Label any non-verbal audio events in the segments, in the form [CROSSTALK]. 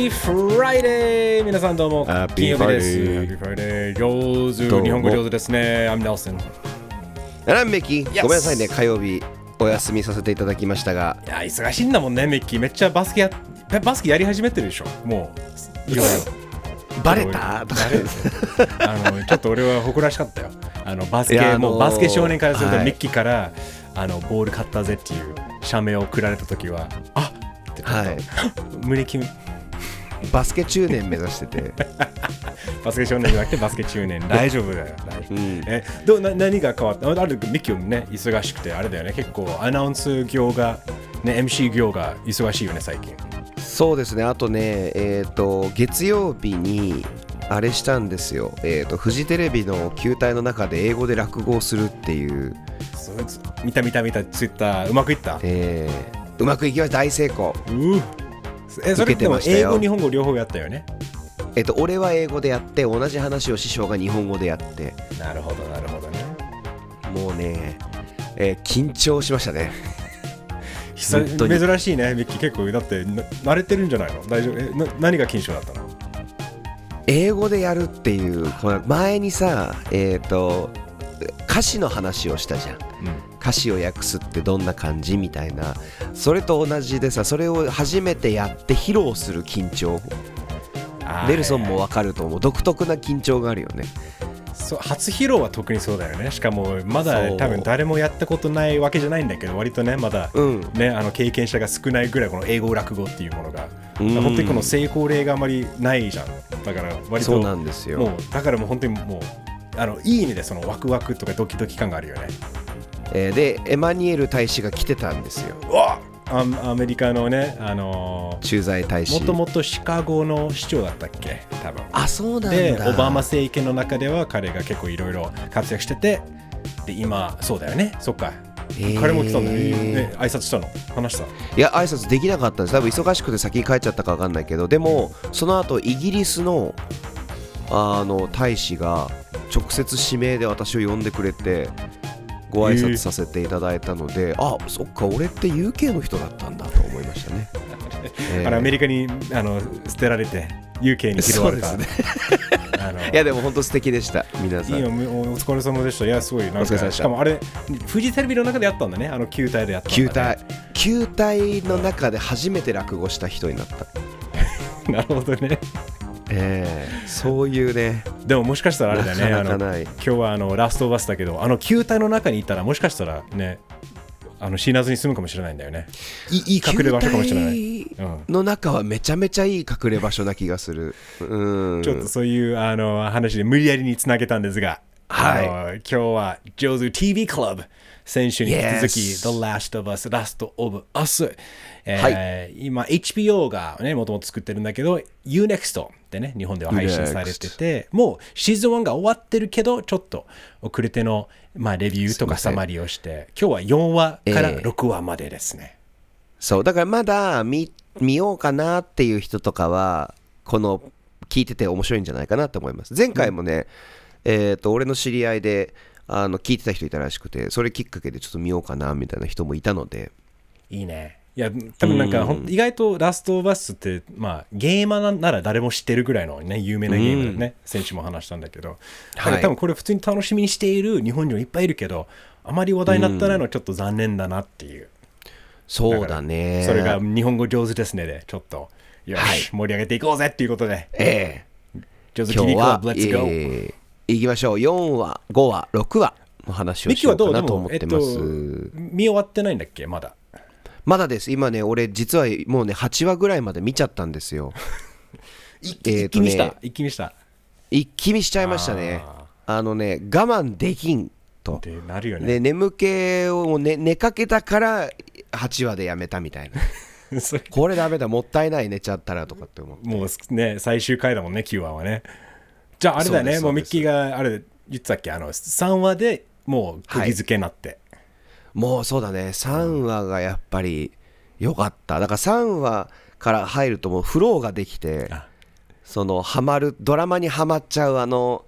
Happy Friday! 皆さんどうも金曜日です。Happy Friday! 上手日本語上手ですね。I'm Nelson。ランメキ Yes ごめんなさいね火曜日お休みさせていただきましたがいや、忙しいんだもんね、メッキー。めっちゃバスケやバスケやり始めてるでしょ。もう、いろいろ。バレた？バレるあのちょっと俺は誇らしかったよ。あのバスケ、もうバスケ少年からすると、はいメッキーからあのボール買ったぜっていう社名を送られたときは、あっはい [LAUGHS] 胸キュンバスケ中年目指してて。[LAUGHS] バスケ少年じゃなくてバスケ中年。大丈夫だよ。うん。えどうな何が変わった？ああるミッキーもね忙しくてあれだよね。結構アナウンス業がね MC 業が忙しいよね最近。そうですね。あとねえっ、と月曜日にあれしたんですよ。えっ、とフジテレビの球体の中で英語で落語をするっていう、見た見た見た。ツイッターうまくいった？えーうまくいきました。大成功。ううえそれ受けてでも英語日本語両方やったよね？えっ、と俺は英語でやって同じ話を師匠が日本語でやって。なるほどなるほどね。もうね、えー緊張しましたね。[LAUGHS] 久本当に。珍しいねミッキー。結構だってな慣れてるんじゃないの？大丈夫？何が緊張だったの？英語でやるっていう前にさえっ、と歌詞の話をしたじゃん歌詞を訳すってどんな感じみたいな。それと同じでさそれを初めてやって披露する緊張。ネルソンもわかると思う。独特な緊張があるよね。そう初披露は特にそうだよね。しかもまだ多分誰もやったことないわけじゃないんだけど割とねまだうん。ね、あの経験者が少ないぐらいこの英語落語っていうものが、うん。本当にこの成功例があまりないじゃん。だから割とそうなんですよ。もうだからもう本当にもうあのいい意味でそのワクワクとかドキドキ感があるよねえーでエマニュエル大使が来てたんですよ。アアメリカのねあの駐在大使。もともとシカゴの市長だったっけ？多分。あそうなんだ。でオバマ政権の中では彼が結構いろいろ活躍しててで今そうだよね。そっか。彼も来たんだよ、ね、挨拶したの？話した？いや挨拶できなかったんです。多分忙しくて先に帰っちゃったか分かんないけどでもその後イギリスのあの大使が直接指名で私を呼んでくれてご挨拶させていただいたので、あそっか俺って UK の人だったんだと思いましたね、え [LAUGHS] ーあのアメリカにあの捨てられて UK に拾われたそうで [LAUGHS] あのいやでも本当素敵でした皆さん。いいよお疲れ様でした。いやすごいなんかお疲れ様でした。しかもあれフジテレビの中でやったんだねあの球体でやったね、球体。球体の中で初めて落語した人になった。[LAUGHS] なるほどねえーそういうね。でももしかしたらあれだねあの今日はあのラストバスだけどあの球体の中にいたらもしかしたらねあの死なずに済むかもしれないんだよね。いいいい隠れ場所かもしれない、の中はめちゃめちゃいい隠れ場所な気がする。うん。ちょっとそういうあの話で無理やりにつなげたんですが、はい。今日は上手 TV クラブ先週に引き続き The Last of Us Last of Us、えー今 HBO がねもともと作ってるんだけど UNEXT でね日本では配信されててもうシーズン1が終わってるけどちょっと遅れての、まあ、レビューとかサマリーをして今日は4話からええ。6話までですね、そうだからまだ見見ようかなっていう人とかはこの聞いてて面白いんじゃないかなと思います。前回もね、えっ、と俺の知り合いであの聞いてた人いたらしくてそれきっかけでちょっと見ようかなみたいな人もいたので。いいね。いや、多分なんか、ほん意外とラストバスって、まあ、ゲーマーなら誰も知ってるぐらいのね、有名なゲームだよね。先週も話したんだけど、はい。多分これ普通に楽しみにしている日本人もいっぱいいるけど、あまり話題になってないのはちょっと残念だなっていう。そうだね。それが日本語上手ですねで、ちょっと、よし、はい。盛り上げていこうぜっていうことで、え上手え今 TV 日クラは、ブ、え Let's go! ー、いきましょう。4話5話6話の話をしようかなともえってと思っます、、見終わってないんだっけ？まだ。まだです。今ね俺実はもうね8話ぐらいまで見ちゃったんですよ。[LAUGHS] 一えーとね気見した？一気見した？一気見しちゃいましたね。あのね我慢できんと。ってなるよね。で眠気を寝寝かけたから8話でやめたみたいな。[LAUGHS] これダメだもったいない寝ちゃったらとかって思って。もうね、最終回だもんね、9話はね。じゃあ、あれだよね、もうミッキーがあれ言ってたっけ、あの3話でもう釘付けになって。もうそうだね。3話がやっぱり良かった。だから3話から入るともうフローができてあ。そのハマるドラマにはまっちゃうあの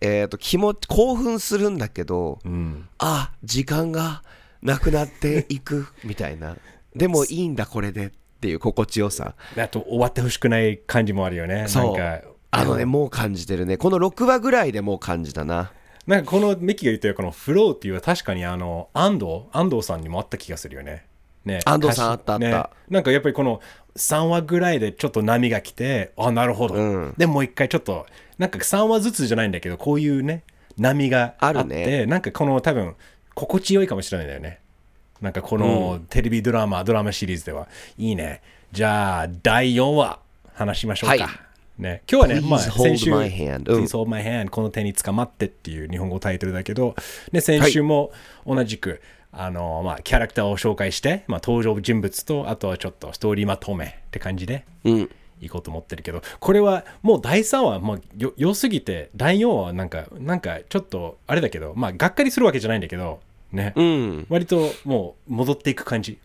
えー、と気持ち興奮するんだけど、うん、あ時間がなくなっていく [LAUGHS] みたいな。でもいいんだこれでっっていう心地よさ。あと終わってほしくない感じもあるよね。そう。なんか。あのねもう感じてるね。この6話ぐらいでもう感じたななんかこのミキが言ってるこのフローっていうのは確かにあの安藤安藤さんにもあった気がするよね。ね安藤さんあったあった。ね。なんかやっぱりこの3話ぐらいでちょっと波が来てあなるほど、うん。でもう一回ちょっとなんか3話ずつじゃないんだけどこういうね波があってあるねなんかこの多分心地よいかもしれないんだよね。なんかこのテレビドラマ、ドラマシリーズでは。いいね。じゃあ第4話話しましょうか、はいね、今日はね、まあ、先週、Please hold my hand. この手に捕まってっていう日本語タイトルだけど、で先週も同じく、あのまあ、キャラクターを紹介して、まあ、登場人物とあとはちょっとストーリーまとめって感じでうん。いこうと思ってるけどこれはもう第3話もうよ良すぎて第4話はなんかなんかちょっとあれだけどまあがっかりするわけじゃないんだけどね、うん。割ともう戻っていく感じ。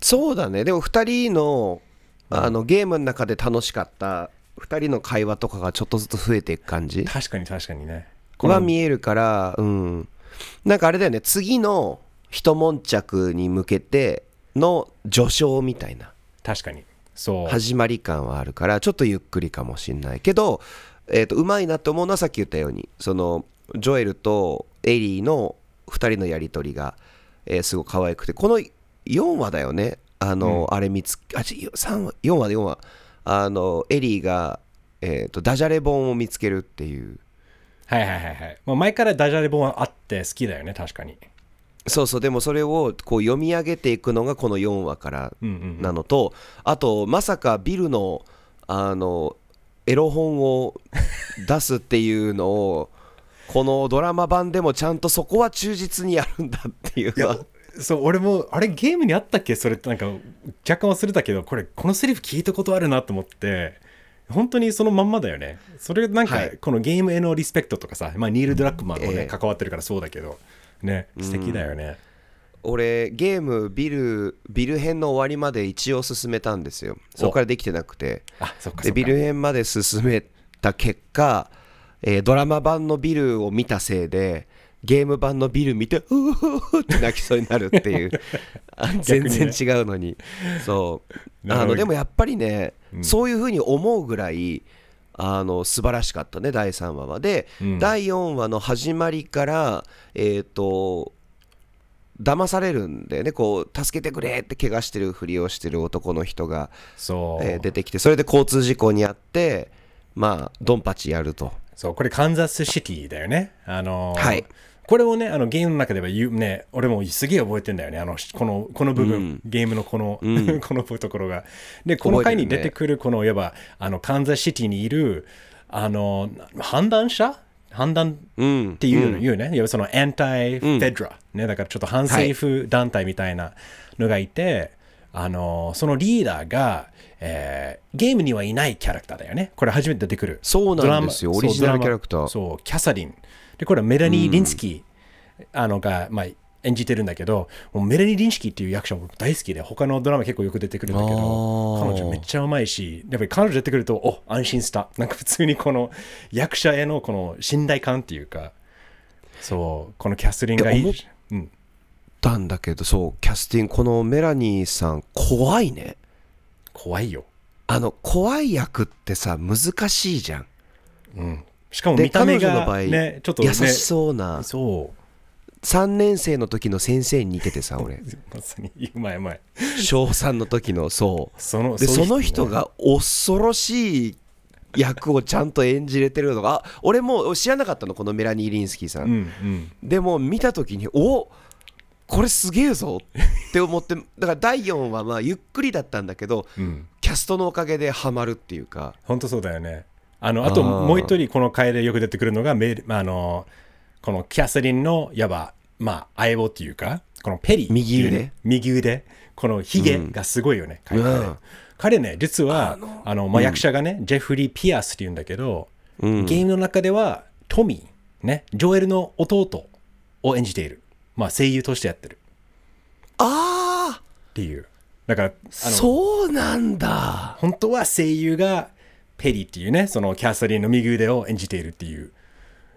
そうだね。でも2人のあのゲームの中で楽しかった2人の会話とかがちょっとずつ増えていく感じ？確かに確かにね。は見えるからうん。なんかあれだよね。次の一悶着に向けての序章みたいな。確かに。そう。始まり感はあるからちょっとゆっくりかもしんないけど、えー、とうまいなって思うのはさっき言ったようにそのジョエルとエリーの2人のやり取りが、えーすごく可愛くてこの4話だよね。あの、あれ見つあち3話？4話で4話あのエリーが、えー、とダジャレ本を見つけるっていう。はいはいはいはい、まあ、前からダジャレ本はあって好きだよね確かに。そうそうでもそれをこう読み上げていくのがこの4話からうんうんなのと、あとまさかビルのあのエロ本を [LAUGHS] 出すっていうのをこのドラマ版でもちゃんとそこは忠実にやるんだっていうのはそう俺もあれゲームにあったっけ？それってなんか若干忘れたけどこれこのセリフ聞いたことあるなと思って。本当にそのまんまだよね。それなんかはい。このゲームへのリスペクトとかさ、まあ、ニール・ドラッグマンもね、ええ。関わってるからそうだけど。ね素敵だよね、俺ゲームビルビル編の終わりまで一応進めたんですよ。そこからできてなくて。あそっかそっか。でビル編まで進めた結果、えードラマ版のビルを見たせいでゲーム版のビル見てうーって泣きそうになるっていう。[LAUGHS] あ全然違うのに。そう。あのでもやっぱりね、そういうふうに思うぐらいあの素晴らしかったね第3話は。で、うん。第4話の始まりからえっ、と騙されるんだよね。こう助けてくれって怪我してるふりをしてる男の人がえー出てきてそれで交通事故に遭ってまあドンパチやるとそうこれカンザスシティだよね。あのーはい。これをねあのゲームの中では言うね俺もすげえ覚えてんだよねあのこのこの部分、ゲームのこの、[LAUGHS] このところが。でこの回に出てくるこのいわばあのカンザスシティにいるあの判断者？判断うん。っていうの言うね、いわばそのアンタイ・フェドラ、ね、だからちょっと反政府団体みたいなのがいて、あのそのリーダーが、えーゲームにはいないキャラクターだよね。これ初めて出てくる。そうなんですよオリジナルキャラクターそう、キャサリン。で、これはメラニー・リンスキー、あのが、まあ、演じてるんだけど、もうメラニー・リンスキーっていう役者も大好きで、他のドラマ結構よく出てくるんだけど、彼女めっちゃうまいし、やっぱり彼女出てくると、お安心した。なんか普通にこの役者へのこの信頼感っていうか、そう、このキャスリンがいい。うん、たんだけどそうキャスティングこのメラニーさん怖いね怖いよ。あの怖い役ってさ難しいじゃん。うん、しかもで見た目が彼女の場合、ね、ちょっとね、優しそうな。そ3年生の時の先生に似ててさ俺。う、[LAUGHS] まさにうまいうまい。小3の時のそう。そのでその人ね。が恐ろしい役をちゃんと演じれてるのがあ俺もう知らなかったのこのメラニー・リンスキーさん、うんうん、でも見た時におこれすげえぞって思ってだから第4話はゆっくりだったんだけどうん、キャストのおかげでハマるっていうか。本当そうだよね。あのあともう一人この回でよく出てくるのがメール、まあ、あのこのキャサリンのいわば、まあ、相棒っていうかこのペリ右腕？右腕。このヒゲがすごいよね、彼うん。彼ね。実はあの、まあ、役者がね、ジェフリー・ピアスっていうんだけど、うん。ゲームの中ではトミー、ね、ジョエルの弟を演じている、まあ、声優としてやってる。あっていう。だからそうなんだ。本当は声優がペリーっていうねそのキャサリンの右腕を演じているっていう。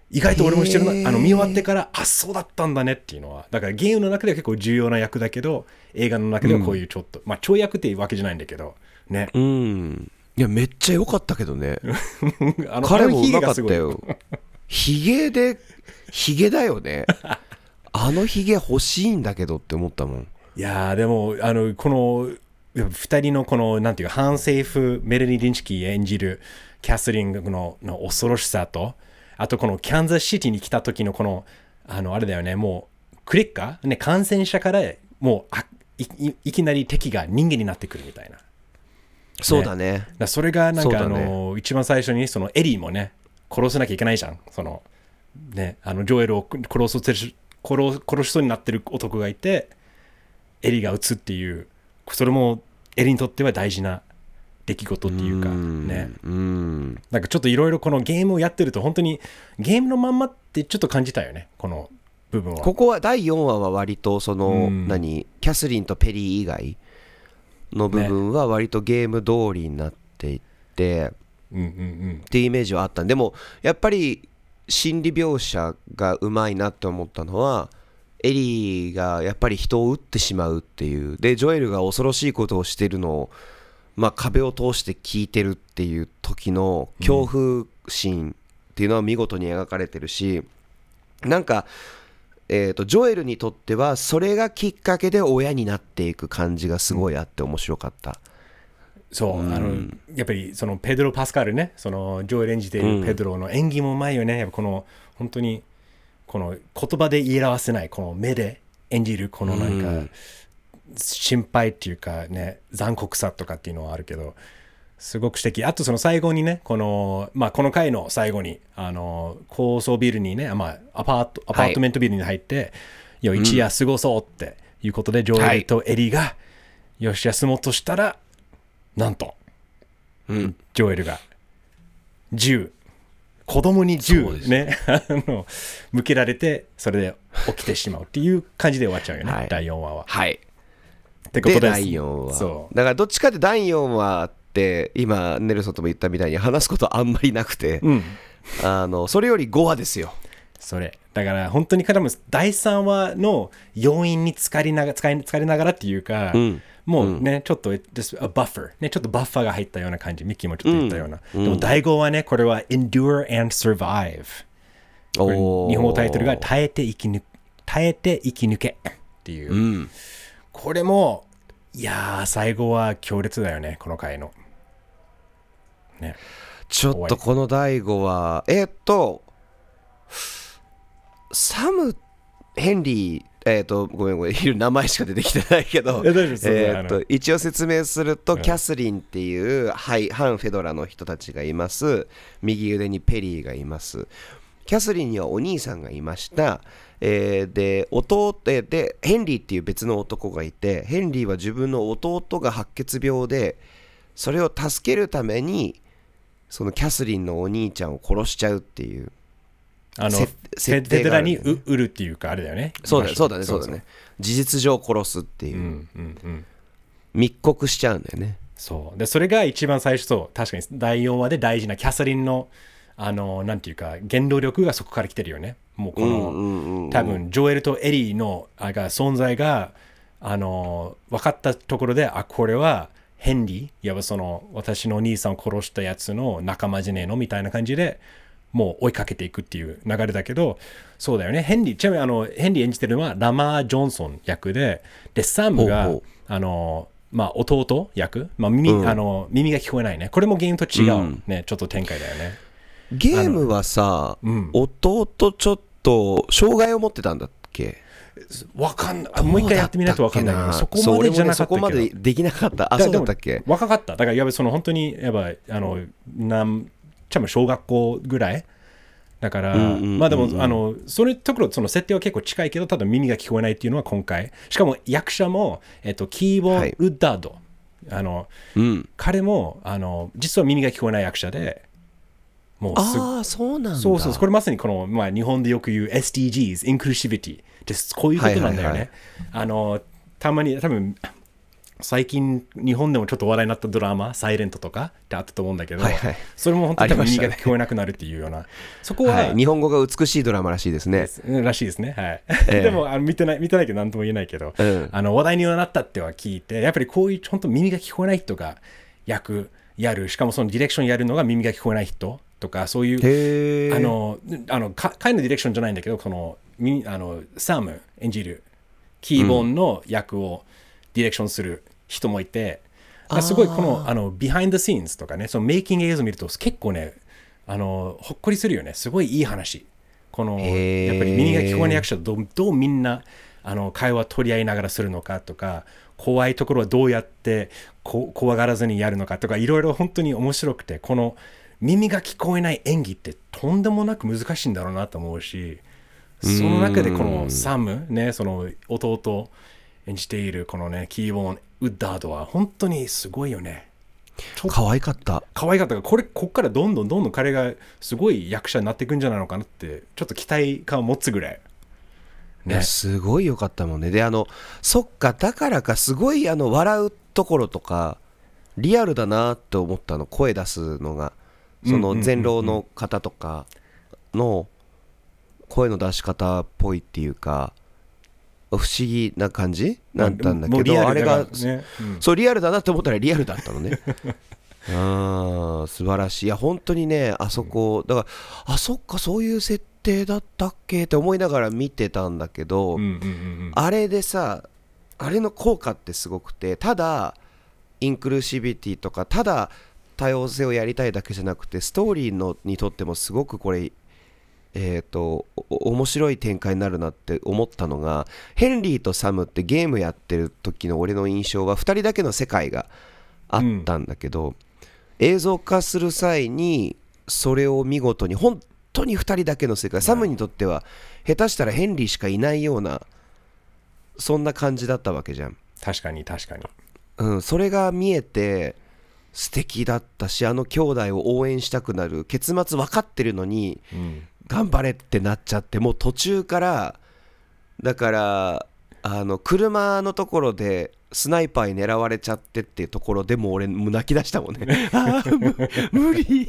意外と俺もしてるな、あの見終わってからあそうだったんだねっていうのは。だからゲームの中では結構重要な役だけど映画の中ではこういうちょっと、まあ跳躍っていうわけじゃないんだけどね。うん。いやめっちゃ良かったけどね。[LAUGHS] あの彼もうまかったよ。ヒゲでヒゲだよね [LAUGHS] あのヒゲ欲しいんだけどって思ったもん。いやーでもあのこの2人のこのなんていうか反政府メラニー・リンスキー演じるキャスリーンのの恐ろしさとあとこのキャンザスシティに来た時のこのあのあれだよねもうクリッカー、ね、感染者からもうあいいいきなり敵が人間になってくるみたいな。そうだね。らそれがなんか、あの一番最初にそのエリーもね殺さなきゃいけないじゃん。そのねあのジョエルを殺そう殺殺しそうになってる男がいてエリーが撃つっていうそれもエリーにとっては大事な出来事っていうかん。ね。うん。なんかちょっといろいろこのゲームをやってると本当にゲームのまんまってちょっと感じたよねこの部分は。ここは第4話は割とその、うん。何キャスリンとペリー以外の部分は割とゲーム通りになっていって、うんうんうん。っていうイメージはあった。でもやっぱり心理描写がうまいなって思ったのはエリーがやっぱり人を撃ってしまうっていうでジョエルが恐ろしいことをしてるのを、まあ、壁を通して聞いてるっていう時の恐怖心っていうのは見事に描かれてるしなんか、えー、とジョエルにとってはそれがきっかけで親になっていく感じがすごいあって面白かった。そう、あのやっぱりそのペドロ・パスカルねそのジョエル演じているペドロの演技もうまいよね。やっぱこの本当にこの言葉で言い表せないこの目で演じるこのなんか、うん。心配っていうかね残酷さとかっていうのはあるけどすごく素敵。あとその最後にねこの,、まあ、この回の最後にあの高層ビルにね、まあ、アパートアパートメントビルに入って、いや一夜過ごそうっていうことで、ジョエルとエリーが、よし休もうとしたらなんとうん。ジョエルが。銃。子供に銃。ね。[LAUGHS] あの向けられてそれで起きてしまうっていう感じで終わっちゃうよね、はい。第4話は。はい。ってことです。で第4話。そう。だからどっちかって第4話って今ネルソンとも言ったみたいに話すことあんまりなくて、うん。あのそれより5話ですよ。それ。だから本当に彼も第3話の要因に浸かりなが使い疲れながらっていうか、んもうね、ちょっと just a buffer、ね、ちょっとバッファーが入ったような感じミッキーもちょっと言ったような、でも第5話ねこれは endure and survive 日本語タイトルが耐えて生き抜耐えて生き抜けっていう、うん。これもいやー最後は強烈だよねこの回の。ね。ちょっとこの第5話えーっとサムヘンリーえーっとごめんごめん [LAUGHS] 名前しか出てきてないけどえと一応説明すると、キャスリンっていう、はい、反フェドラの人たちがいます。右腕にペリーがいます。キャスリンにはお兄さんがいました、えーで弟えーでヘンリーっていう別の男がいてヘンリーは自分の弟が白血病でそれを助けるためにそのキャスリンのお兄ちゃんを殺しちゃうっていうあのせフェ設フェデラに売るっていうかあれだよね。そうだねそうだねそうだね。事実上殺すっていう。う、んうんうん。密告しちゃうんだよね。そう。でそれが一番最初そう。確かに第4話で大事なキャサリンのあのなんていうか原動力がそこから来てるよね。もうこの、うんうんうん。多分ジョエルとエリーのあが存在があの分かったところであこれはヘンリーいわばその私のお兄さんを殺したやつの仲間じゃねえの？みたいな感じでもう追いかけていくっていう流れだけどそうだよね。ヘンリーちなみにあのヘンリー演じてるのはラマー・ジョンソン役ででサムがほうほう。あのまあ弟役、まあ耳うん。あの耳が聞こえないね。これもゲームと違う、うん。ねちょっと展開だよね。ゲームはさ、うん。弟ちょっと障害を持ってたんだっけ？わかんないもう一回やってみないとわかんないけどそこまでじゃなかったそけどこまでできなかった。あだそうだったっけ？若かった。だからやべその本当にやっぱあのなん多分小学校ぐらいだから、うんうんうんうん。まあでもあのそれところその設定は結構近いけどただ耳が聞こえないっていうのは今回。しかも役者も、えっと、キーボはいウッダード、あのうん。彼もあの実は耳が聞こえない役者でもうすああそうなんだ。そうそうこれまさにこの、まあ、日本でよく言う SDGs、インクルーシビティです。こういうことなんだよね。はいはいはい。あの、たまに、多分最近日本でもちょっと話題になったドラマ「サイレントとかってあったと思うんだけど、はいはい。それも本当に耳が聞こえなくなるっていうような、[LAUGHS] そこは、はい、日本語が美しいドラマらしいですね。うんらしいですね。はい。ええ。[LAUGHS] でもあの見てない見てないけど何とも言えないけど、うん。あの話題にはなったっては聞いてやっぱりこういう本当耳が聞こえない人が役やるしかもそのディレクションやるのが耳が聞こえない人とかそういうあのあのか回のディレクションじゃないんだけどこのみあのサム演じるキーヴォンの役をディレクションする人もいて、あすごいこのあの behind scenes とかねそのメイキング映像見ると結構ねあのほっこりするよね。すごいいい話。このやっぱり耳が聞こえない役者とどうどうみんなあの会話取り合いながらするのかとか怖いところはどうやってこ怖がらずにやるのかとかいろいろ本当に面白くてこの耳が聞こえない演技ってとんでもなく難しいんだろうなと思うしその中でこのサムねその弟を演じているこのねキーボーンウッダードは本当にすごいよね。可愛かった。可愛かったか。らこれこっからどんどんどんどん彼がすごい役者になっていくんじゃないのかなってちょっと期待感を持つぐらい。いやすごい良かったもんね。で、あの、そっか、だからか、すごい、あの、笑うところとか、リアルだなって思ったの、声出すのが。その、前老の方とかの声の出し方っぽいっていうか、不思議な感じ？なったんだけど、あれが、ね。うん。そう、リアルだなって思ったらリアルだったのね。[LAUGHS] ああ、素晴らしい。いや、本当にね、あそこ、だから、あ、そっか、そういう設定だったっけ？って思いながら見てたんだけど、うんうんうんうん。あれでさ、あれの効果ってすごくて、ただ、インクルーシビティとか、ただ、多様性をやりたいだけじゃなくて、ストーリーのにとってもすごくこれ、えー、とお面白い展開になるなって思ったのがヘンリーとサムってゲームやってる時の俺の印象は2人だけの世界があったんだけど、映像化する際にそれを見事に本当に2人だけの世界サムにとっては下手したらヘンリーしかいないようなそんな感じだったわけじゃん、確かに確かに。うん、それが見えて素敵だったしあの兄弟を応援したくなる結末分かってるのにうん頑張れってなっちゃってもう途中からだからあの車のところでスナイパーに狙われちゃってっていうところでもう俺泣き出したもんね。[LAUGHS] 無理。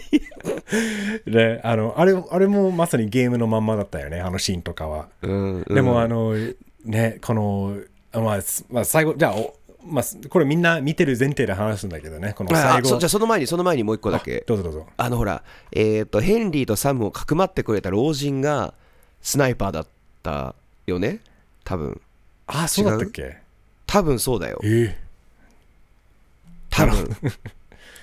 [LAUGHS] であのあれあれもまさにゲームのまんまだったよねあのシーンとかは、うんでもあののねこのあまあ、すまあ、最後じゃあおまあ、これみんな見てる前提で話すんだけどね。この最後。じゃあその前にその前にもう一個だけ。どうぞどうぞ。あのほらえっ、とヘンリーとサムをかくまってくれた老人がスナイパーだったよね？多分。あそうだったっけ？多分そうだよ。え多分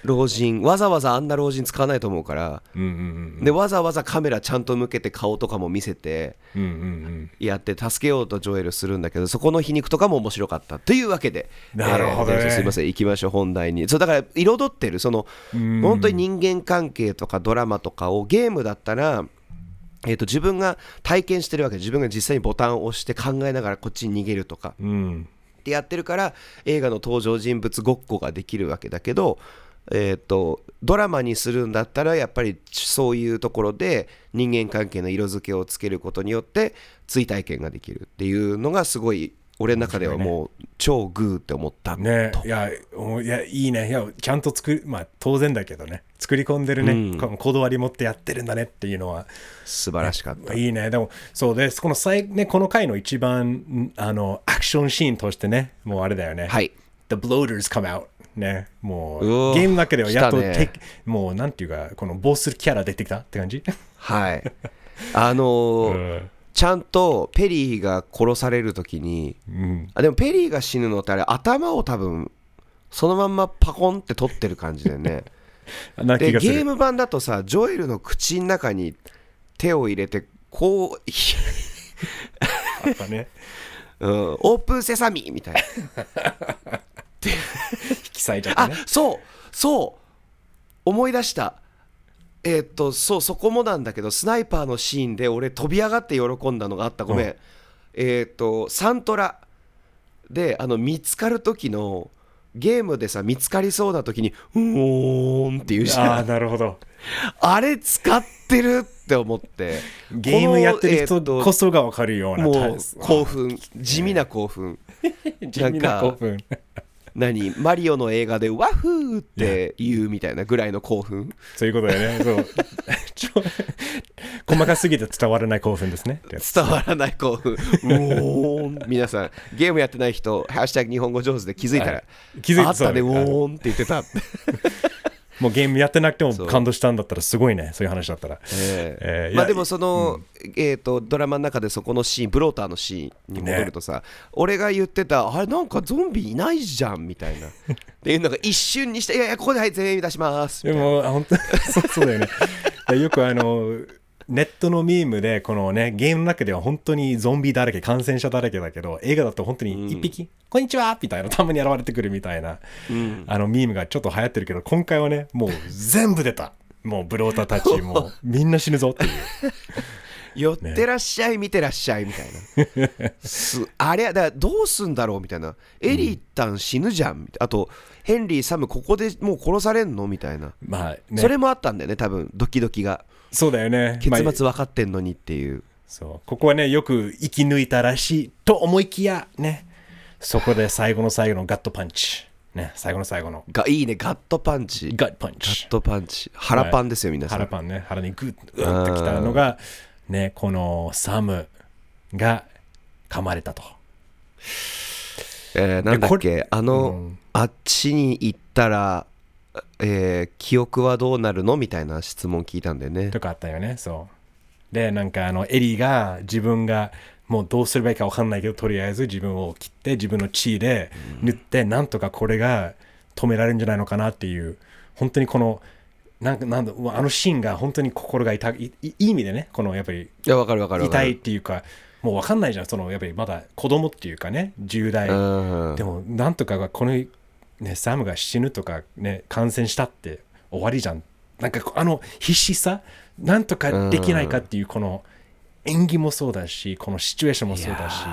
老人わざわざあんな老人使わないと思うからうんうんでわざわざカメラちゃんと向けて顔とかも見せてうんうんうん。うんやって助けようとジョエルするんだけどそこの皮肉とかも面白かったというわけで。なるほどね。えーすいません。行きましょう本題に。そうだから彩ってるそのうん。本当に人間関係とかドラマとかをゲームだったらえー、と自分が体験してるわけ。自分が実際にボタンを押して考えながらこっちに逃げるとか。うん。ってやってるから映画の登場人物ごっこができるわけだけど、えー、とドラマにするんだったらやっぱりそういうところで人間関係の色付けをつけることによって追体験ができるっていうのがすごい俺の中ではもう超グーって思ったねといやおいやいいね。いやちゃんと作るまあ当然だけどね。作り込んでるね、うん。こだわり持ってやってるんだねっていうのは。素晴らしかった。いいね。でもそうです。この最、ね、この回の一番んあのアクションシーンとしてねもうあれだよね、はい The bloaters come out. ね。もうゲームの中ではやっと、ね。てもうなんていうかこのボスキャラ出てきたって感じ、はい。あのーちゃんとペリーが殺される時にうん、あでもペリーが死ぬのってあれ頭を多分そのまんまパコンって取ってる感じだよね。[LAUGHS] なでゲーム版だとさジョエルの口の中に手を入れてこう、[LAUGHS] あったね。[LAUGHS] うん、オープンセサミみたいな [LAUGHS] 引き裂いちゃったあねそうそう。思い出した。えーっとそうそこもなんだけどスナイパーのシーンで俺飛び上がって喜んだのがあった。ごめん、うん。えーっとサントラ。であの見つかる時のゲームでさ見つかりそうな時に「うーん」って言うじああゃんなるほど。[LAUGHS] あれ使ってるって思って。ゲームやってる人こそが分かるようなもう興奮。地味な興奮。[LAUGHS] 地味な興奮何マリオの映画でワッフーって言うみたいなぐらいの興奮？そういうことだよね。そう。[LAUGHS] ちょ細かすぎて伝わらない興奮ですね。伝わらない興奮。皆さんゲームやってない人「ハッシュタグ日本語上手」で気づいたら、はい。気づいてあったね。そううおーんって言ってたもうゲームやってなくても感動したんだったらすごいね。そういう話だったら。ええーいやまあでもその、えー、とドラマの中でそこのシーンブローターのシーンに戻るとさ、俺が言ってたあれなんかゾンビいないじゃんみたいな [LAUGHS] っていうのが一瞬にして「いやいやここではい全員出します」みたいなでも、あ本当そうだよね。[LAUGHS] よくあの、ネットのミームで、このね、ゲームの中では本当にゾンビだらけ、感染者だらけだけど、映画だと本当に一匹、こんにちはみたいな、たまに現れてくるみたいな、あのミームがちょっと流行ってるけど、今回はね、もう全部出た。もうブローターたち、[LAUGHS] もうみんな死ぬぞっていう。[LAUGHS] 寄ってらっしゃい、見てらっしゃいみたいな。すあれだどうすんだろうみたいな。エリー一旦死ぬじゃんみたいな。あとヘンリー・サムここでもう殺されんの？みたいな、まあね、それもあったんだよね多分。ドキドキがそうだよね。結まあ末分かってんのにっていう、そう。ここはねよく生き抜いたらしいと思いきやね。そこで最後の最後のガットパンチ。ね最後の最後の。がいいね。ガットパンチ。ガットパンガチットパンチ。腹パンですよ皆さん。腹パンね。腹にグッグッときたのがねこのサムが噛まれたと。えーなんだっこけあの、うん。あっちに行ったら、えー記憶はどうなるの？みたいな質問聞いたんだよね。とかあったよね。そう。でなんかあのエリーが自分がもうどうすればいいか分かんないけどとりあえず自分を切って自分の血で塗って、なんとかこれが止められるんじゃないのかなっていう本当にこのなんかなんだあのシーンが本当に心が痛いいいい意味でねこのやっぱりいやわかるわかる痛いるっていうかもう分かんないじゃん。そのやっぱりまだ子供っていうかね10代うん。でもなんとかがこの、ね、サムが死ぬとか、ね、感染したって終わりじゃん。なんかあの必死さなんとかできないかっていうこの演技もそうだしこのシチュエーションもそうだし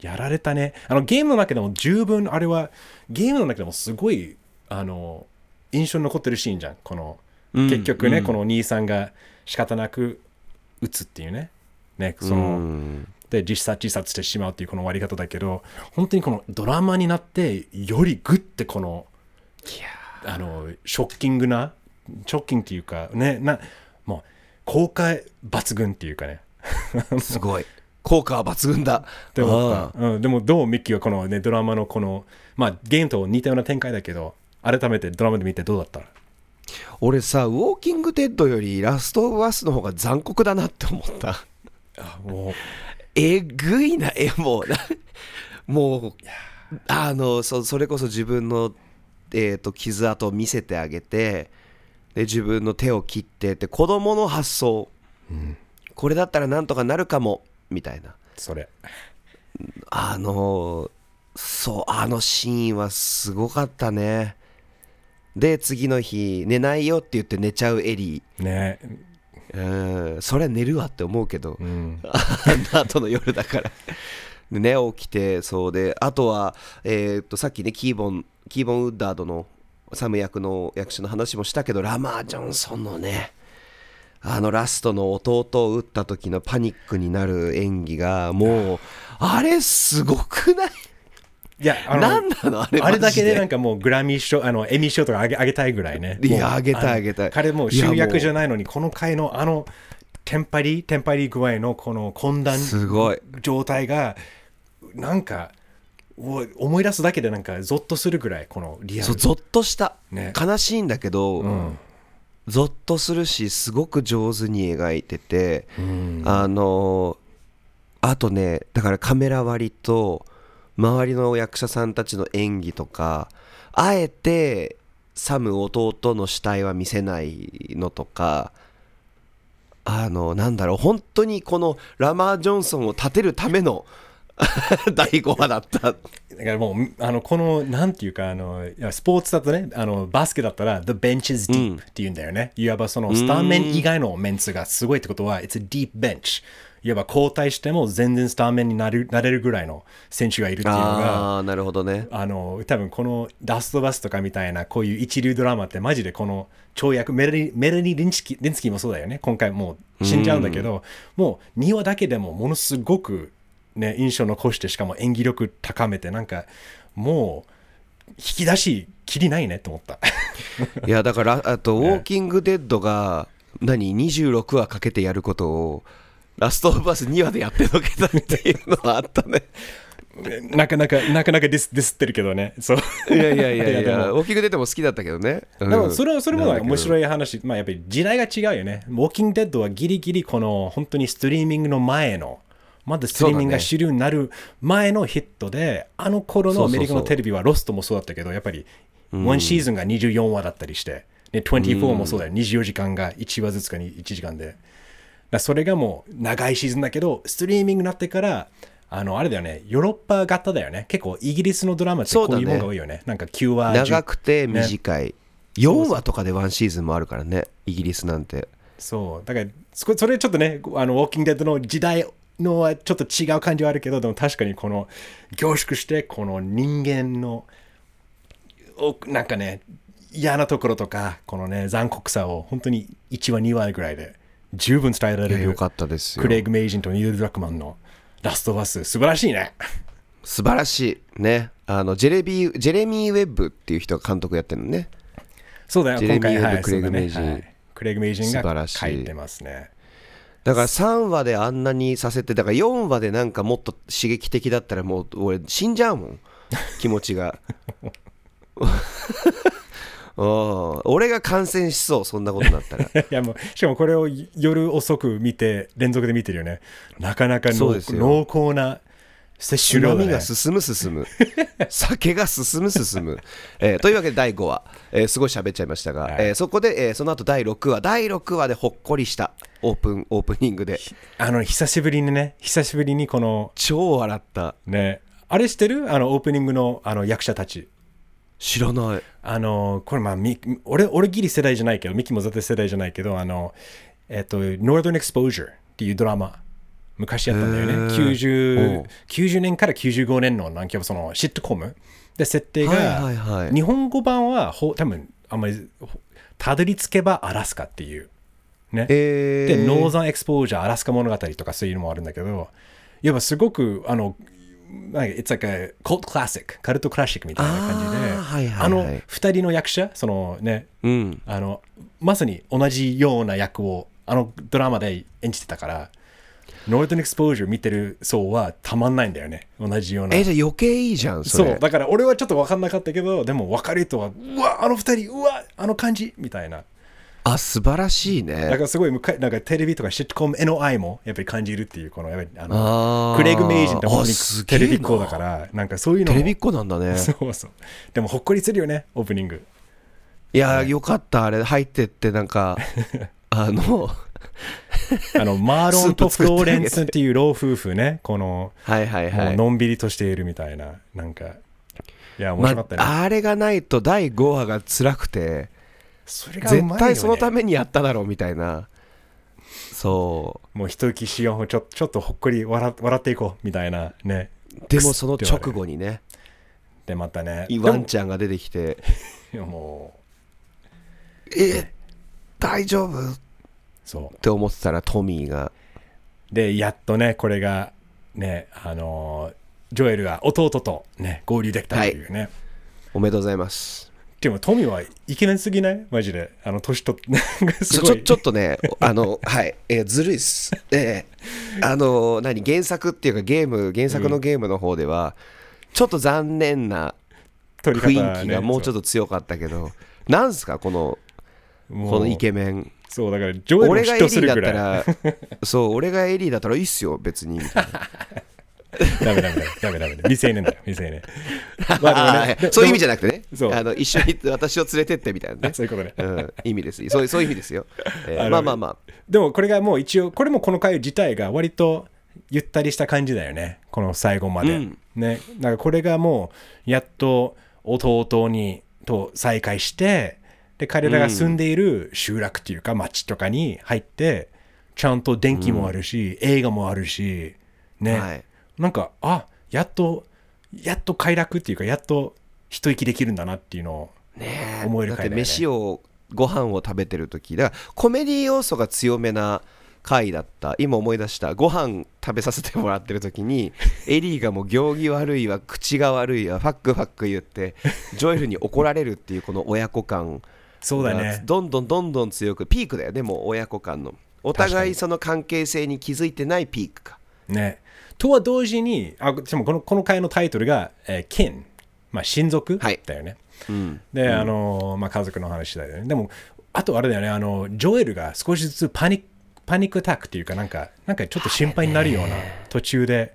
やられたね。あのゲームの中でも十分あれはゲームの中でもすごいあの印象に残ってるシーンじゃん。このうん。結局ね、うん。この兄さんが仕方なく撃つっていうね。ねその、うんで実殺自殺してしまうっていうこの終わり方だけど本当にこのドラマになってよりグッてこのあのショッキングなショッキングっていうかねなもう効果抜群っていうかね。[LAUGHS] すごい。効果は抜群だ。って思っあた、うん、でもどうミッキーはこのねドラマのこのまあゲームと似たような展開だけど改めてドラマで見てどうだった俺さウォーキングデッドよりラストオブアスの方が残酷だなって思った。あもうえぐいなえも。[LAUGHS] もうあのそそれこそ自分の、えー、と傷跡を見せてあげてで自分の手を切ってって子供の発想、これだったらなんとかなるかも。みたいな。それ。あのそうあのシーンはすごかったね。で次の日寝ないよって言って寝ちゃうエリね。ーうん。そりゃ寝るわって思うけど、うん。あの後の夜だから。[LAUGHS] でね起きてそうであとはえーっとさっきねキーボンキーボンウッダードのサム役の役者の話もしたけどラマー・ジョンソンのねあのラストの弟を撃った時のパニックになる演技がもうあれすごくない？いやあの何なの？あれあれだけで。なんかかもうグラミー賞、あのエミー賞とかあげあげたいぐらいね。いやあげたいのあげたい。彼もういやもう主役じゃないのに、この回のあのテンパリ、テンパリ具合のこの混乱すごい。状態が、なんか、お思い出すだけでなんかゾッとするぐらい、このリアル。そうゾッとした、ね。悲しいんだけど、うん。ゾッとするしすごく上手に描いてて、うん。あのあとねだからカメラ割りと周りの役者さんたちの演技とかあえてサム弟の死体は見せないのとかあのなんだろう本当にこのラマー・ジョンソンを立てるための [LAUGHS] 第5話だっただからもう、あの、この、なんていうか、あの、スポーツだとね、あの、バスケだったら、The bench is deep って言うんだよね。いわばその、スターメン以外のメンツがすごいってことは、It's a deep bench。いわば交代しても全然スターメンになるなれるぐらいの選手がいるっていうのが、あなるほどね。あの、多分このラストバスとかみたいな、こういう一流ドラマってマジでこの跳躍、メレニメレニリンチキリンスキーもそうだよね。今回もう死んじゃうんだけど、もう2話だけでもものすごくね、印象残して、しかも演技力高めて、なんかもう引き出しきりないねと思った。[LAUGHS] いやだからあと「[LAUGHS] ウねォーキング・デッド」が何？26話かけてやることをラスト・オブ・アス2話でやってのけたっていうのはあったね。[LAUGHS] なかなかなかなかディスディスってるけどね。そう。いやいやいやいやウォーキング・デッドも好きだったけどね、うん。でもそれはそれも面い白い話、まあやっぱり時代が違うよね。ウォーキングデッドはギリギリこの本当にストリーミングの前の、まだストリーミングが主流になる前のヒットで、あの頃のアメリカのテレビはロストもそうだったけど、やっぱり1シーズンが24話だったりして、ね、24もそうだよ、24時間が1話ずつかに1時間で。だそれがもう長いシーズンだけど、ストリーミングになってから、あのあれだよね、ヨーロッパ型だよね。結構イギリスのドラマってこういうものが多いよね。なんか9話、長くてね短い、4話とかでワンシーズンもあるからねイギリスなんて。そう、だから、それちょっとね、あの、ウォーキングデッドの時代のはちょっと違う感じはあるけど、でも確かにこの、凝縮して、この人間の、おなんかね、嫌なところとか、このね、残酷さを本当に1話、2話ぐらいで十分伝えられる、よかったですよ。クレイグ・メイジンとニール・ドラックマンのラストバス、素晴らしいね。素晴らしい。ね。あのジェレビージェレミー・ウェッブっていう人が監督やってるのね。そうだよ、ジェレミー今回、はい、クレイグメイジン。はい。クレイグ・メイジン素晴がらしい。書いてますね。だから3話であんなにさせてだから4話でなんかもっと刺激的だったらもう俺死んじゃうもん。気持ちが。う [LAUGHS] ん俺が感染しそうそんなことになったら。[LAUGHS] いやもうしかもこれを夜遅く見て連続で見てるよね。なかなか濃厚な摂つ取量だ、ね。が、進む進む。[LAUGHS] 酒が進む進む、えーというわけで第5話、えーすごい喋っちゃいましたが、はい。えーそこで、えーその後第6話。第6話でほっこりしたオープンオープニングで。あの久しぶりにね。久しぶりにこの超笑った。ね。あれ知ってる？あのオープニングのあの役者たち知らない。あのこれまあみ俺俺ギリ世代じゃないけどミキも絶対世代じゃないけどあのえっと Northern Exposure っていうドラマ昔やったんだよね。へー。お 90, う。90年から95年のなんかそのシットコムで設定が、はいはいはい。日本語版はほ多分あんまりほたどり着けばアラスカっていう。ね、えー、で、ノーザンエクスポージャー、アラスカ物語とかそういうのもあるんだけど、やっぱすごく、あの、It's like a cult classic、カルトクラシックみたいな感じで、あーはいはいはい。あの二人の役者、そのね、うん。あの、まさに同じような役を、あのドラマで演じてたから、ノーザンエクスポージャー見てる層はたまんないんだよね、同じような。えじゃあ余計いいじゃんそれ。そう、だから俺はちょっと分かんなかったけど、でも分かる人は、うわ、あの二人、うわ、あの感じみたいな。あ素晴らしいだねからすごい向かいなんかテレビとかシットコムへの愛もやっぱり感じるっていうこのやっぱりあのクレイグ・メイジンって本当あにテレビっ子だからな。んかそういうのも。テレビっ子なんだね。[LAUGHS] そうそう。でもほっこりするよねオープニング。いやよかったあれ入ってってなんか [LAUGHS] あのあのマーロンとフローレンスっていう老夫婦ねこのはいはいはい。のんびりとしているみたいななんか。いや面ま白かったね、あれがないと第5話が辛くてそれがね、絶対そのためにやっただろうみたいな。そう。もう一息しようちょちょっとほっこり笑笑っていこうみたいなね。でもその直後にね。でまたね。ワンちゃんが出てきて。でもも「[LAUGHS] え大丈夫?」っそう。て思ってたらトミーが。で、やっとね、これが、ね、あのージョエルが弟とね、合流できたというね。おめでとうございますでも、トミーはイケメンすぎない？マジで。あの、年とって、なんかすごい。ちょちょっとねあの [LAUGHS] はい、えーずるいっす。えーあの何原作っていうかゲーム原作のゲームの方では、ちょっと残念な雰囲気がもうちょっと、と強かったけど、なんすかこのこのイケメン。そう、だから、ジョエル俺も嫉妬がエリーだっするぐらい。たらそう俺がエリーだったらいいっすよ別にみたいな [LAUGHS] ダメダメダメダメダメ。未成年だよ、未成年。まああでもね [LAUGHS] ーそういう意味じゃゃなくてねそうあの一緒に私を連れてってみたいなね [LAUGHS] そういうことね。うん、意味ですそういうそういう意味ですよ、えーまあまあまあでもこれがもう一応、これもこの回自体が割とゆったりした感じだよね。この最後まで。うんね。だからこれがもう、やっと弟にと再会して、で、彼らが住んでいる集落っていうか町とかに入って、ちゃんと電気もあるし、映画もあるし、ね。はいなんか、あやっと、やっと快楽っていうか、やっと一息できるんだなっていうのをねえだって思える回だよね。飯をご飯を食べてる時だ。からコメディ要素が強めな回だった。今思い出した。ご飯食べさせてもらってる時に [LAUGHS] エリーがもう行儀悪いわ口が悪いわファックファック言ってジョエルに怒られるっていうこの親子感がそうだね。どんどんどんどん強くピークだよ。ねもう親子間の。お互いその関係性に気づいてないピークか。ね。とは同時に、あでもこのこの回のタイトルが、えー、kin、まあ、親族はい。だよね。うん。で、あのまあ、家族の話だよね。でも、あとあれだよね、あのジョエルが少しずつパニックパニックアタックっていうか、なんか、なんかちょっと心配になるような途中で、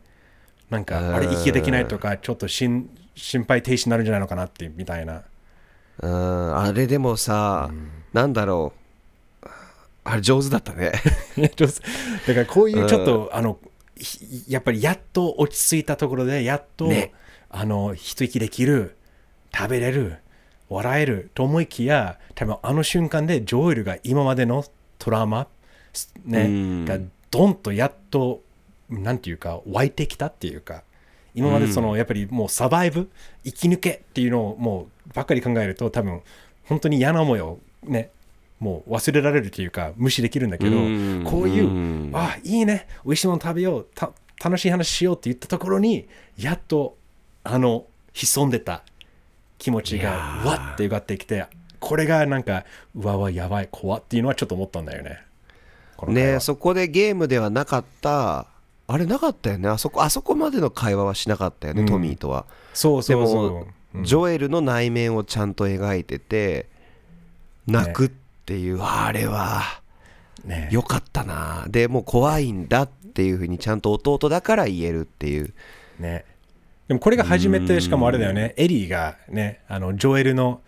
なんか、あれ、息ができないとか、ちょっと心心配停止になるんじゃないのかなっていうみたいな。うん。あれでもさ、なんだろう。あれ上手だったね。[LAUGHS] だからこういうちょっと、あのひやっぱりやっと落ち着いたところでやっと、ね。あの一息できる食べれる笑えると思いきや多分あの瞬間でジョエルが今までのトラウマ、ねうん。がドンとやっとなんていうか湧いてきたっていうか今までその、やっぱりもうサバイブ生き抜けっていうのをもうばっかり考えると多分本当に嫌な思いをねもう忘れられるっていうか無視できるんだけどうん。こういううん。あいいね。美味しいもの食べよう。た楽しい話しようって言ったところにやっとあの潜んでた気持ちがわって上がってきてこれがなんかうわうわやばい怖っていうのはちょっと思ったんだよね。ねそこでゲームではなかったあれなかったよね。あそこあそこまでの会話はしなかったよね、うん。トミーとは。そうでもそう。そう。ジョエルの内面をちゃんと描いてて泣くっていう、あれはね良かったなでもう怖いんだっていうふうにちゃんと弟だから言えるっていうね。でもこれが初めて、しかもあれだよね、エリーがね、あのジョエルの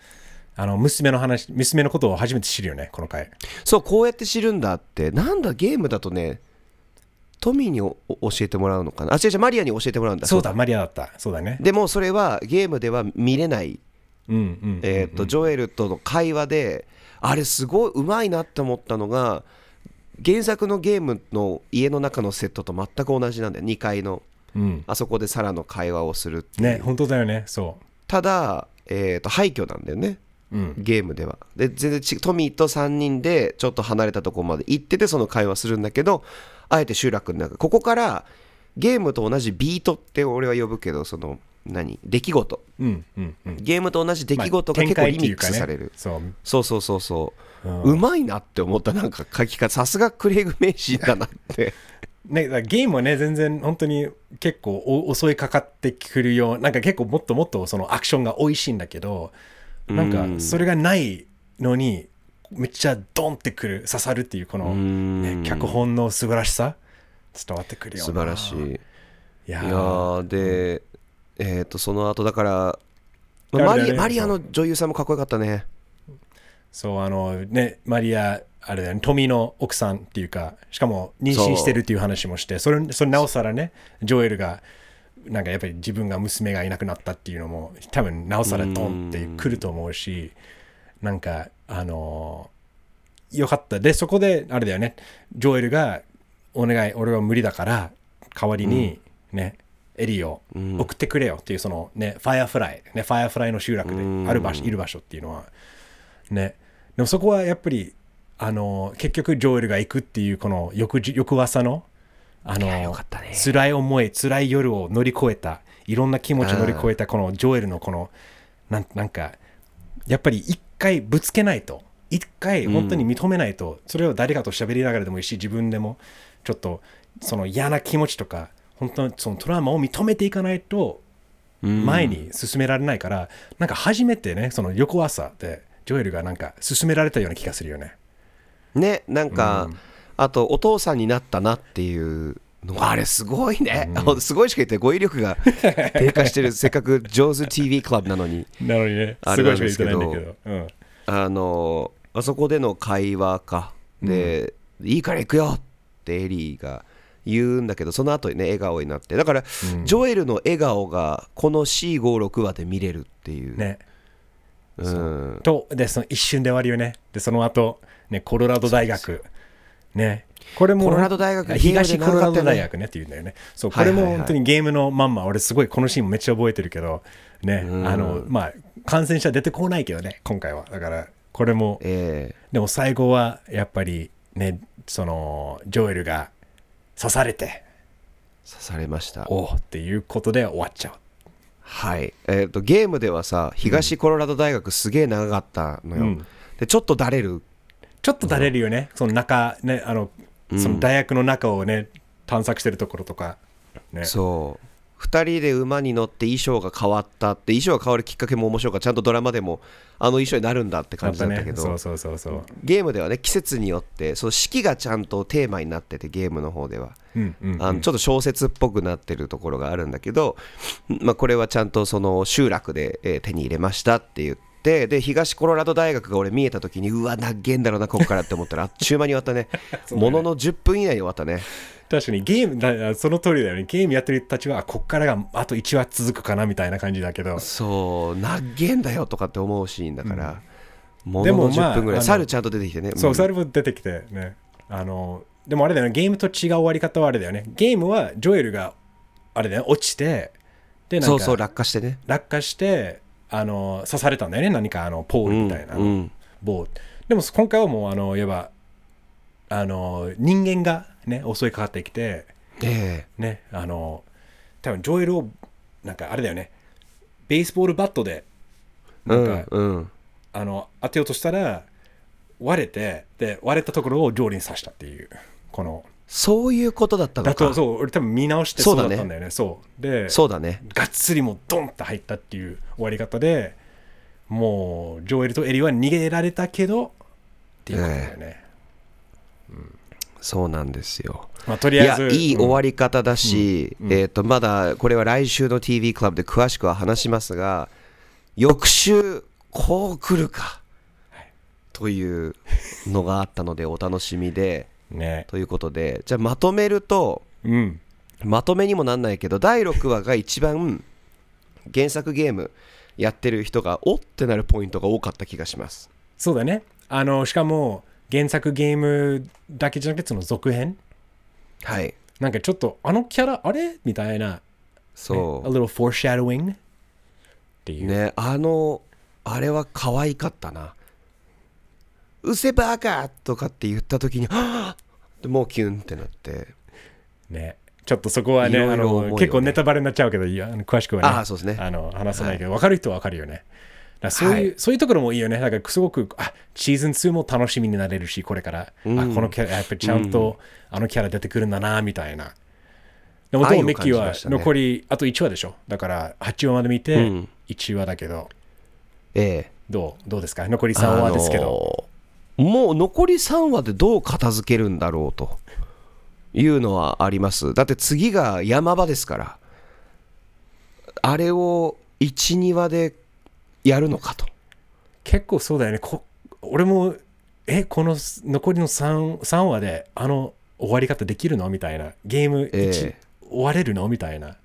あの娘の話、娘のことを初めて知るよね、この回。そうこうやって知るんだってなんだゲームだとねトミーに教えてもらうのかな？あ違う違うマリアに教えてもらうんだそうだ、マリアだった。そうだね。でもそれはゲームでは見れないうんうん。えーとジョエルとの会話であれすごいうまいなって思ったのが原作のゲームの家の中のセットと全く同じなんだよ。2階の。うん。あそこでサラの会話をするってね、本当だよね、そただ、えー、と廃墟なんだよね。う。うん。ゲームでは。で全然ちトミーと3人でちょっと離れたところまで行っててその会話するんだけどあえて集落の中。ここからゲームと同じビートって俺は呼ぶけどその何？出来事。うんうんうん。ゲームと同じ出来事が結構リミックスされる、そう。そうそうそうそう、うん。うまいなって思ったなんか書き方。さすがクレイグ・メイシーだなって。[LAUGHS] ね、ゲームはね、全然本当に結構お襲いかかってくるよう、なんか結構もっともっとそのアクションが美味しいんだけど、なんかそれがないのに、めっちゃドンってくる、刺さるっていう、この、ん。ね、脚本の素晴らしさ、伝わってくるよな。素晴らしい。いいややーーで、えっ、とその後だからいやマリマリアの女優さんもかっこよかったね。そう、あのね、マリア、あれだよね、トミーの奥さんっていうか、しかも妊娠してるっていう話もして、それ、それなおさらね、ジョエルが、なんかやっぱり自分が娘がいなくなったっていうのも、多分なおさらドンってくると思うし、なんか、あのよかった。で、そこで、あれだよね、ジョエルが、お願い、俺は無理だから、代わりに、ね、エリーを送ってくれよっていう、そのね、ファイアフライ、ね、ファイアフライの集落である場所、いる場所っていうのは、ね。でもそこはやっぱり、あの、結局ジョエルが行くっていう、この翌日翌朝の、あの、辛い思い、辛い夜を乗り越えた、いろんな気持ちを乗り越えた、このジョエルのこの、なんなんか、やっぱり一回ぶつけないと、一回本当に認めないと、それを誰かと喋りながらでもいいし、自分でも、ちょっと、その嫌な気持ちとか、本当にそのトラウマを認めていかないと、前に進められないから、なんか初めてね、その翌朝で、ジョエルがなんか進められたような気がするよね。ねなんか、あとお父さんになったなっていうのがあれすごいね、[LAUGHS] すごいしか言って語彙力が [LAUGHS] 低下してる。せっかく上手 TV クラブなのに。なのにね、あれなんですけどか言ってないんだけど。うん。あのあそこでの会話か。で、いいから行くよってエリーが言うんだけどその後にね笑顔になってだから、ジョエルの笑顔がこの C56 話で見れるっていう、ね。うん、と、で、その一瞬で終わるよね。で、その後、ね、コロラド大学。ね。これも、コロラド大学あ東コロラド大学ねって言うんだよね。そう、これも本当にゲームのまんま、俺すごいこのシーンもめっちゃ覚えてるけど、ね、うんあの、まあ、感染者出てこないけどね、今回は。だから、これも、えでも最後はやっぱりねそのジョエルが刺されて。刺されました。おおっていうことで終わっちゃう。はい。えー、とゲームではさ東コロラド大学すげえ長かったのよ、うん。でちょっとだれる。ちょっとだれるよね。その中ねあのその大学の中をね探索してるところとか。ね。そう2人で馬に乗って衣装が変わったって衣装が変わるきっかけも面白いからちゃんとドラマでもあの衣装になるんだって感じだったけど、ゲームではね季節によってその四季がちゃんとテーマになっててゲームの方では、うんうんあのちょっと小説っぽくなってるところがあるんだけど、まあ、これはちゃんとその集落で、えー手に入れましたって言ってで東コロラド大学が俺見えた時にうわなっげえんだろうなここからって思ったらあっちゅう間に終わったね。[LAUGHS] ものの10分以内に終わったね確かにゲームだその通りだよね。ゲームやってる人たちはあこっからがあと1話続くかなみたいな感じだけど。そうなっげえんだよとかって思うシーンだから、もののでもまあ10分ぐらい、猿ちゃんと出てきてね。そう、ん。サルブ出てきてね。あの、でもあれだよね、ゲームと違う終わり方はあれだよね。ゲームはジョエルが、あれだよね、落ちて、で、なんかそうそう落下してね。落下して、あの、刺されたんだよね、何かあの、ポールみたいな、うんうん。棒。でも今回はもう、あの、いわば、あの、人間がね、襲いかかってきて、えね、あの、多分ジョエルを、なんかあれだよね、ベースボールバットで、えなんか、うんうん。あの当てようとしたら割れてで割れたところを上輪刺したっていうこの。そういうことだったのだかとそう俺多分見直してそだね。そううだったんだよね。そう。でそうだね。がっつりもうドンって入ったっていう終わり方でもうジョエルとエリは逃げられたけどっていうことだよね、そうなんですよ。まあ、といやりあえずいい終わり方だし、うん。うん。えー、とまだこれは来週の TV クラブで詳しくは話しますが翌週こう来るかというのがあったのでお楽しみでうん [LAUGHS] ね。ということでじゃあまとめるとうん。まとめにもなんないけど第6話が一番原作ゲームやってる人がおってなるポイントが多かった気がします。そうだね。あのしかも原作ゲームだけじゃなくてその続編？はい。なんかちょっとあのキャラあれ？みたいな。そ A little foreshadowing っていう。う。ねあのあれは可愛かったな「うせばか!」とかって言った時に「はぁでもうキュンってなって。ねちょっとそこはね、いろいろあの結構ネタバレになっちゃうけど、詳しくはね、ああそうですね。あの話さないけど、分かる人は分かるよね。そういう、はい。そういうところもいいよね。だからすごく、あシーズン2も楽しみになれるし、これから、うん。あこのキャラ、やっぱりちゃんと、あのキャラ出てくるんだな、みたいな。でも、メッキーは残り、あと1話でしょ。だから、8話まで見て、うん。1話だけど、ええ。どうどうですか？残り3話ですけど。あのーもう残り3話でどう片付けるんだろうと。いうのはあります。だって次が山場ですから。あれを12話でやるのかと。結構そうだよね。こ俺もえこの残りの 3, 3話であの終わり方できるの？みたいな。ゲーム1、え。終われるの？みたいな。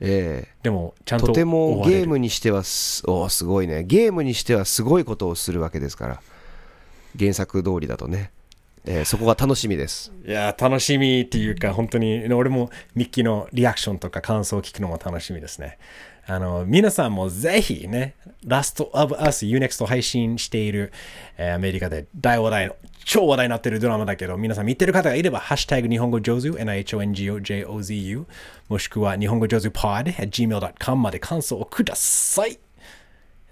えでもちゃんとえとてもゲームにしてはすおすごいね。ゲームにしてはすごいことをするわけですから。原作通りだとね、ええそこが楽しみです。いやー楽しみっていうか本当に俺もミッキーのリアクションとか感想を聞くのも楽しみですねあの皆さんもぜひねラスト of Us UNEXT 配信している、えーアメリカで大話題の超話題になっているドラマだけど皆さん見てる方がいればハッシュタグ日本語上手 NIHONGOJOZU もしくは日本語上手 pod at gmail.com まで感想をください。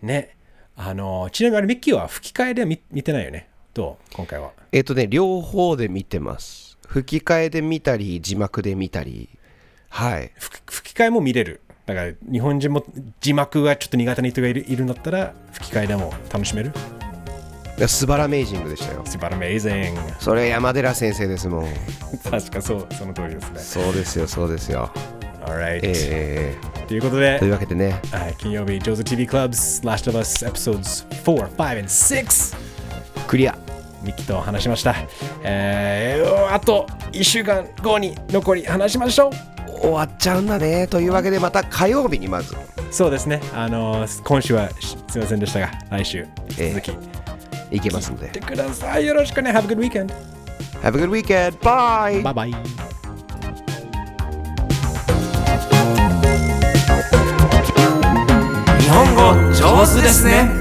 ね。あのちなみにあれミッキーは吹き替えでは見見てないよね？どう？今回は。えっ、とね両方で見てます。吹き替えで見たり字幕で見たり。はい。吹き替えも見れる？だから日本人も字幕がちょっと苦手な人がいるいるんだったら吹き替えでも楽しめる。いや素晴らメイジングでしたよ。素晴ら amazing それ山寺先生ですもん。確かそうその通りですね。そうですよそうですよ。Alright、ええ。ということでというわけでね。はい金曜日 Joe's TV Clubs Last of Us Episodes 4, 5 and 6クリア。ミキと話しました。えー、あと1週間後に残り話しましょう終わっちゃうんだねというわけでまた火曜日にまず。そうですね。あの今週はしすいませんでしたが来週引き続き。いけますので。来てください。よろしくね。Have a good weekend. Have a good weekend! Bye! バイバイ日本語上手ですね